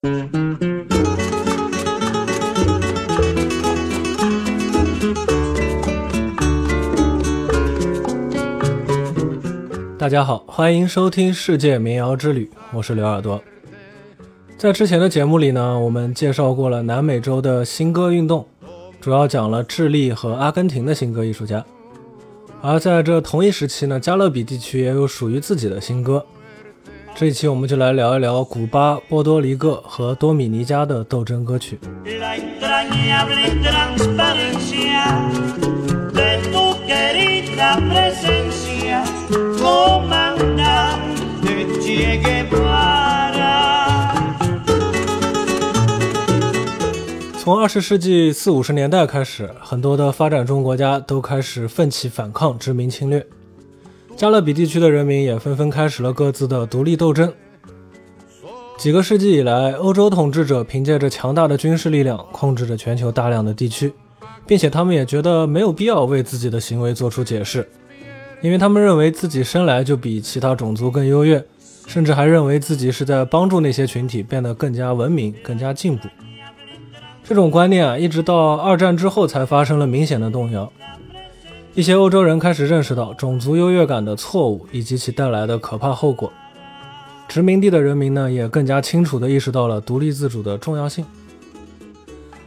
大家好，欢迎收听《世界民谣之旅》，我是刘耳朵。在之前的节目里呢，我们介绍过了南美洲的新歌运动，主要讲了智利和阿根廷的新歌艺术家。而在这同一时期呢，加勒比地区也有属于自己的新歌。这一期我们就来聊一聊古巴、波多黎各和多米尼加的斗争歌曲。从二十世纪四五十年代开始，很多的发展中国家都开始奋起反抗殖民侵略，加勒比地区的人民也纷纷开始了各自的独立斗争。几个世纪以来，欧洲统治者凭借着强大的军事力量控制着全球大量的地区，并且他们也觉得没有必要为自己的行为做出解释，因为他们认为自己生来就比其他种族更优越，甚至还认为自己是在帮助那些群体变得更加文明、更加进步。这种观念啊，一直到二战之后才发生了明显的动摇。一些欧洲人开始认识到种族优越感的错误以及其带来的可怕后果。殖民地的人民呢，也更加清楚地意识到了独立自主的重要性。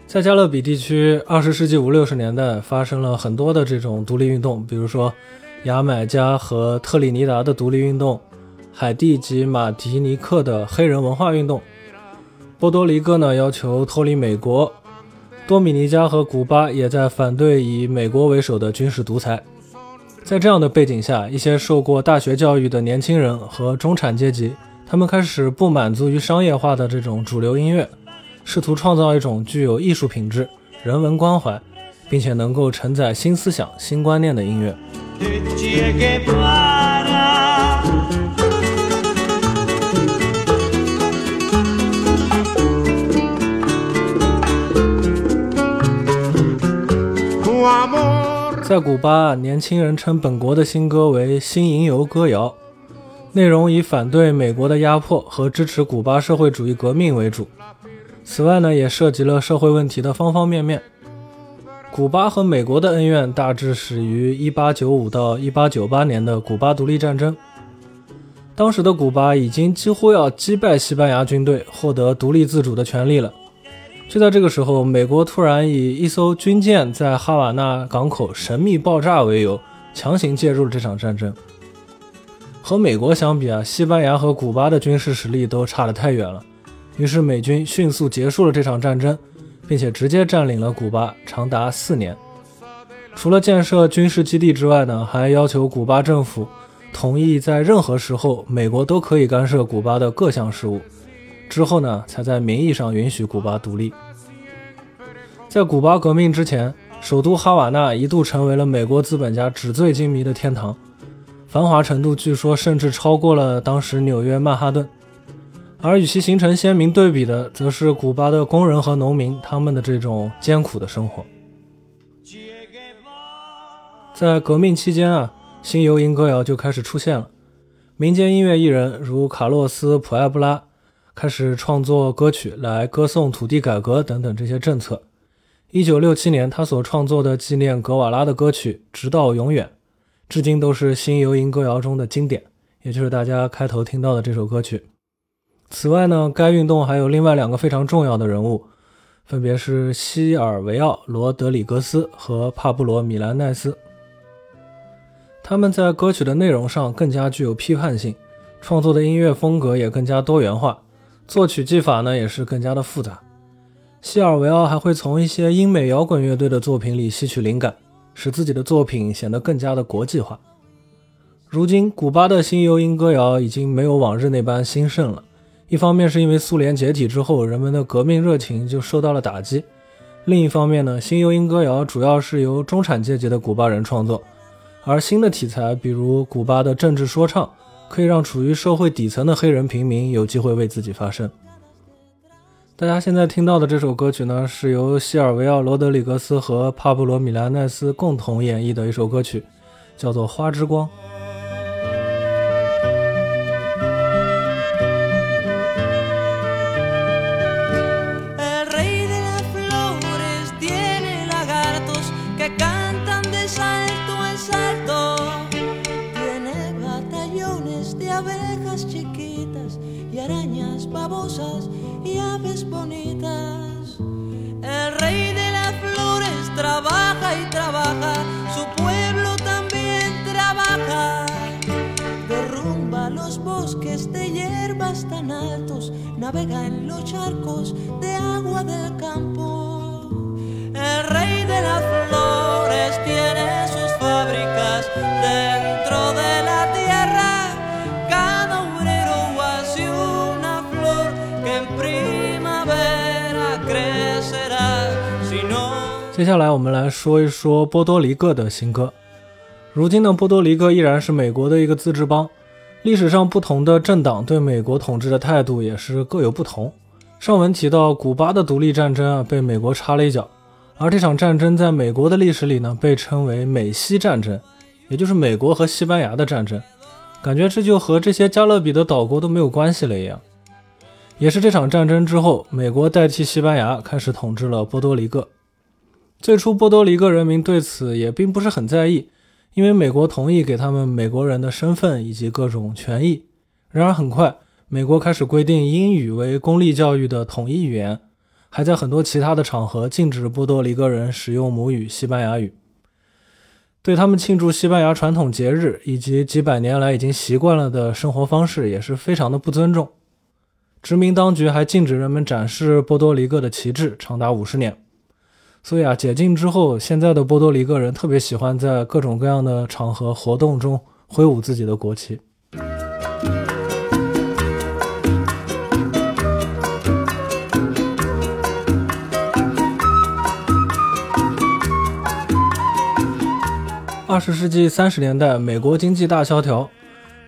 在加勒比地区，二十世纪五六十年代发生了很多的这种独立运动，比如说牙买加和特立尼达的独立运动，海地及马提尼克的黑人文化运动。波多黎各呢要求脱离美国，多米尼加和古巴也在反对以美国为首的军事独裁。在这样的背景下，一些受过大学教育的年轻人和中产阶级，他们开始不满足于商业化的这种主流音乐，试图创造一种具有艺术品质、人文关怀，并且能够承载新思想、新观念的音乐。在古巴，年轻人称本国的新歌为“新吟游歌谣”，内容以反对美国的压迫和支持古巴社会主义革命为主。此外呢，也涉及了社会问题的方方面面。古巴和美国的恩怨大致始于1895到1898年的古巴独立战争。当时的古巴已经几乎要击败西班牙军队，获得独立自主的权利了。就在这个时候，美国突然以一艘军舰在哈瓦那港口神秘爆炸为由，强行介入了这场战争。和美国相比啊，西班牙和古巴的军事实力都差得太远了。于是美军迅速结束了这场战争，并且直接占领了古巴，长达四年。除了建设军事基地之外呢，还要求古巴政府同意在任何时候，美国都可以干涉古巴的各项事务。之后呢，才在名义上允许古巴独立。在古巴革命之前，首都哈瓦那一度成为了美国资本家纸醉金迷的天堂，繁华程度据说甚至超过了当时纽约曼哈顿。而与其形成鲜明对比的，则是古巴的工人和农民他们的这种艰苦的生活。在革命期间啊，新游吟歌谣就开始出现了，民间音乐艺人如卡洛斯·普埃布拉。开始创作歌曲来歌颂土地改革等等这些政策。一九六七年，他所创作的纪念格瓦拉的歌曲《直到永远》，至今都是新游吟歌谣中的经典，也就是大家开头听到的这首歌曲。此外呢，该运动还有另外两个非常重要的人物，分别是西尔维奥·罗德里格斯和帕布罗·米兰奈斯。他们在歌曲的内容上更加具有批判性，创作的音乐风格也更加多元化。作曲技法呢也是更加的复杂。西尔维奥还会从一些英美摇滚乐队的作品里吸取灵感，使自己的作品显得更加的国际化。如今，古巴的新游吟歌谣已经没有往日那般兴盛了。一方面是因为苏联解体之后，人们的革命热情就受到了打击；另一方面呢，新游吟歌谣主要是由中产阶级的古巴人创作，而新的题材，比如古巴的政治说唱。可以让处于社会底层的黑人平民有机会为自己发声。大家现在听到的这首歌曲呢，是由西尔维奥·罗德里格斯和帕布罗·米兰奈斯共同演绎的一首歌曲，叫做《花之光》。bosques de hierbas tan altos, navega en los charcos de agua del campo. El rey de las flores tiene sus fábricas dentro de la tierra. Cada obrero hace una flor que en primavera crecerá. Si no. 接下来我们来说一说波多黎各的新歌。如今的波多黎各依然是美国的一个自治邦， 历史上不同的政党对美国统治的态度也是各有不同。上文提到古巴的独立战争啊，被美国插了一脚，而这场战争在美国的历史里呢，被称为美西战争，也就是美国和西班牙的战争。感觉这就和这些加勒比的岛国都没有关系了一样。也是这场战争之后，美国代替西班牙开始统治了波多黎各。最初，波多黎各人民对此也并不是很在意。因为美国同意给他们美国人的身份以及各种权益，然而很快，美国开始规定英语为公立教育的统一语言，还在很多其他的场合禁止波多黎各人使用母语西班牙语，对他们庆祝西班牙传统节日以及几百年来已经习惯了的生活方式也是非常的不尊重。殖民当局还禁止人们展示波多黎各的旗帜，长达五十年。所以啊，解禁之后，现在的波多黎各人特别喜欢在各种各样的场合活动中挥舞自己的国旗。二十世纪三十年代，美国经济大萧条，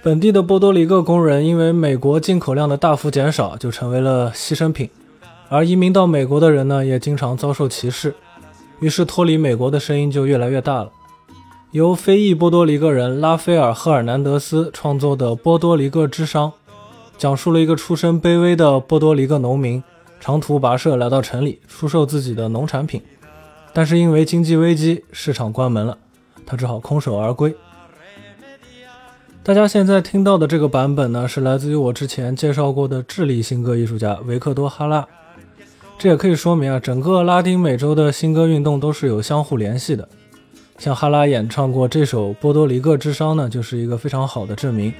本地的波多黎各工人因为美国进口量的大幅减少，就成为了牺牲品。而移民到美国的人呢，也经常遭受歧视，于是脱离美国的声音就越来越大了。由非裔波多黎各人拉斐尔·赫尔南德斯创作的《波多黎各之殇》，讲述了一个出身卑微的波多黎各农民长途跋涉来到城里出售自己的农产品，但是因为经济危机，市场关门了，他只好空手而归。大家现在听到的这个版本呢，是来自于我之前介绍过的智利新歌艺术家维克多·哈拉。这也可以说明啊，整个拉丁美洲的新歌运动都是有相互联系的。像哈拉演唱过这首《波多黎各之殇》呢，就是一个非常好的证明。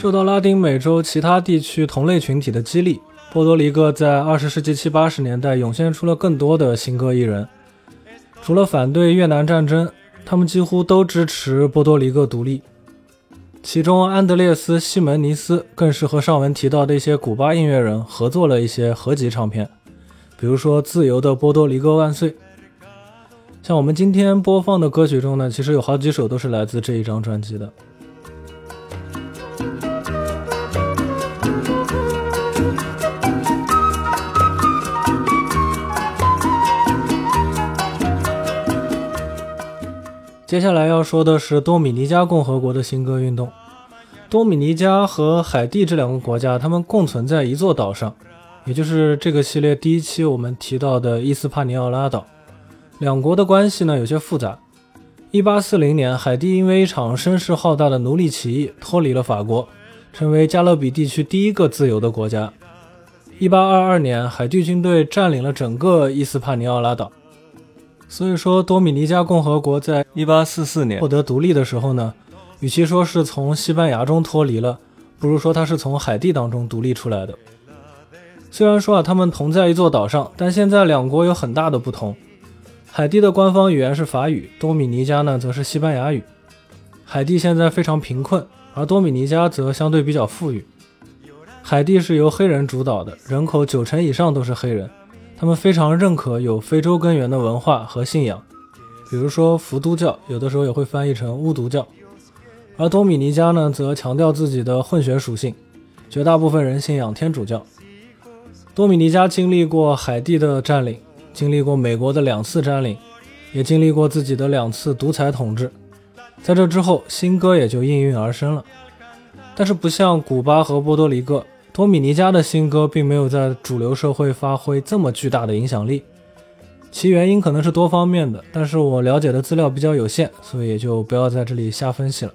受到拉丁美洲其他地区同类群体的激励，波多黎各在二十世纪七八十年代涌现出了更多的新歌艺人。除了反对越南战争，他们几乎都支持波多黎各独立。其中，安德烈斯·西门尼斯更是和上文提到的一些古巴音乐人合作了一些合集唱片，比如说《自由的波多黎各万岁》。像我们今天播放的歌曲中呢，其实有好几首都是来自这一张专辑的。接下来要说的是多米尼加共和国的新歌运动。多米尼加和海地这两个国家，它们共存在一座岛上，也就是这个系列第一期我们提到的伊斯帕尼奥拉岛。两国的关系呢有些复杂。一八四零年，海地因为一场声势浩大的奴隶起义脱离了法国，成为加勒比地区第一个自由的国家。一八二二年，海地军队占领了整个伊斯帕尼奥拉岛。所以说，多米尼加共和国在一八四四年获得独立的时候呢，与其说是从西班牙中脱离了，不如说它是从海地当中独立出来的。虽然说啊，他们同在一座岛上，但现在两国有很大的不同。海地的官方语言是法语，多米尼加呢则是西班牙语。海地现在非常贫困，而多米尼加则相对比较富裕。海地是由黑人主导的，人口九成以上都是黑人，他们非常认可有非洲根源的文化和信仰，比如说伏都教，有的时候也会翻译成巫毒教。而多米尼加呢，则强调自己的混血属性，绝大部分人信仰天主教。多米尼加经历过海地的占领。经历过美国的两次占领，也经历过自己的两次独裁统治。在这之后，新歌也就应运而生了。但是不像古巴和波多黎各，多米尼加的新歌并没有在主流社会发挥这么巨大的影响力。其原因可能是多方面的，但是我了解的资料比较有限，所以也就不要在这里瞎分析了。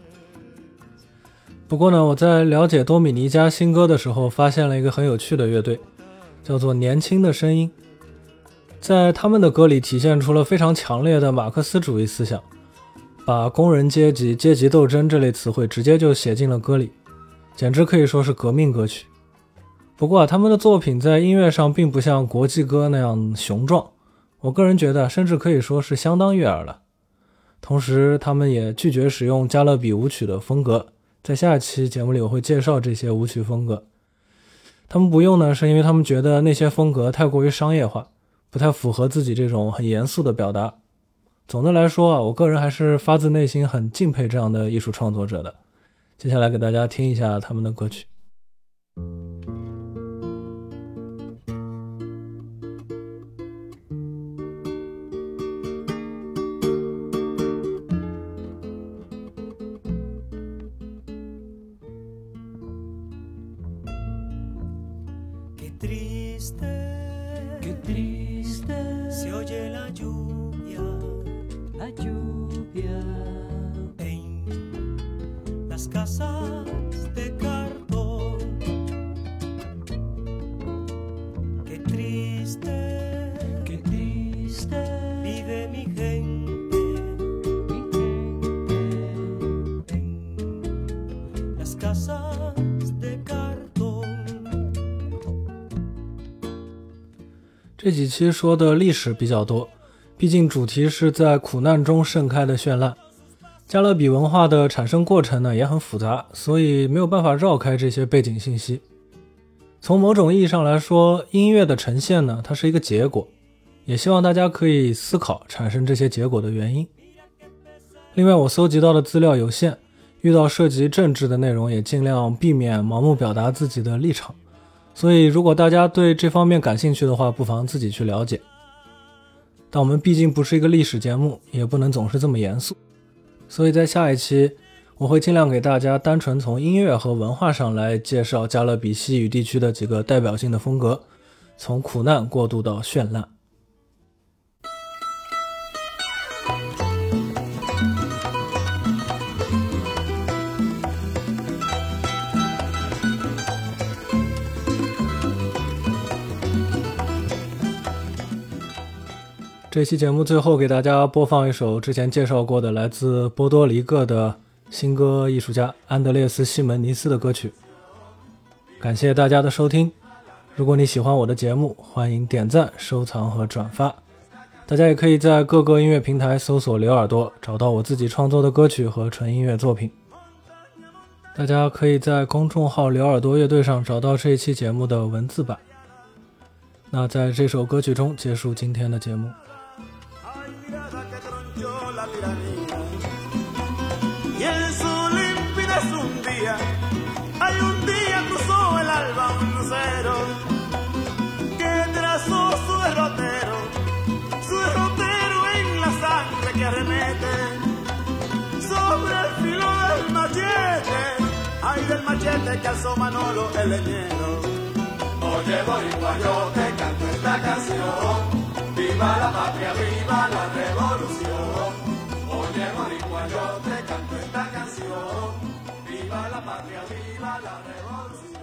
不过呢，我在了解多米尼加新歌的时候，发现了一个很有趣的乐队，叫做年轻的声音。在他们的歌里体现出了非常强烈的马克思主义思想，把工人阶级、阶级斗争这类词汇直接就写进了歌里，简直可以说是革命歌曲。不过啊，他们的作品在音乐上并不像国际歌那样雄壮，我个人觉得甚至可以说是相当悦耳了。同时，他们也拒绝使用加勒比舞曲的风格。在下一期节目里，我会介绍这些舞曲风格。他们不用呢，是因为他们觉得那些风格太过于商业化，不太符合自己这种很严肃的表达。总的来说啊，我个人还是发自内心很敬佩这样的艺术创作者的。接下来给大家听一下他们的歌曲。这几期说的历史比较多，毕竟主题是在苦难中盛开的绚烂。加勒比文化的产生过程呢也很复杂，所以没有办法绕开这些背景信息。从某种意义上来说，音乐的呈现呢，它是一个结果，也希望大家可以思考产生这些结果的原因。另外，我搜集到的资料有限，遇到涉及政治的内容也尽量避免盲目表达自己的立场。所以，如果大家对这方面感兴趣的话，不妨自己去了解。但我们毕竟不是一个历史节目，也不能总是这么严肃。所以在下一期，我会尽量给大家单纯从音乐和文化上来介绍加勒比西语地区的几个代表性的风格，从苦难过渡到绚烂。这期节目最后给大家播放一首之前介绍过的来自波多黎各的新歌艺术家安德烈斯·西门尼斯的歌曲。感谢大家的收听。如果你喜欢我的节目，欢迎点赞、收藏和转发。大家也可以在各个音乐平台搜索“刘耳朵”，找到我自己创作的歌曲和纯音乐作品。大家可以在公众号“刘耳朵乐队”上找到这一期节目的文字版。那在这首歌曲中结束今天的节目。Que alzó Manolo el leñero. Oye, boricua, yo te canto esta canción. Viva la patria, viva la revolución. Oye, boricua, yo te canto esta canción. Viva la patria, viva la revolución.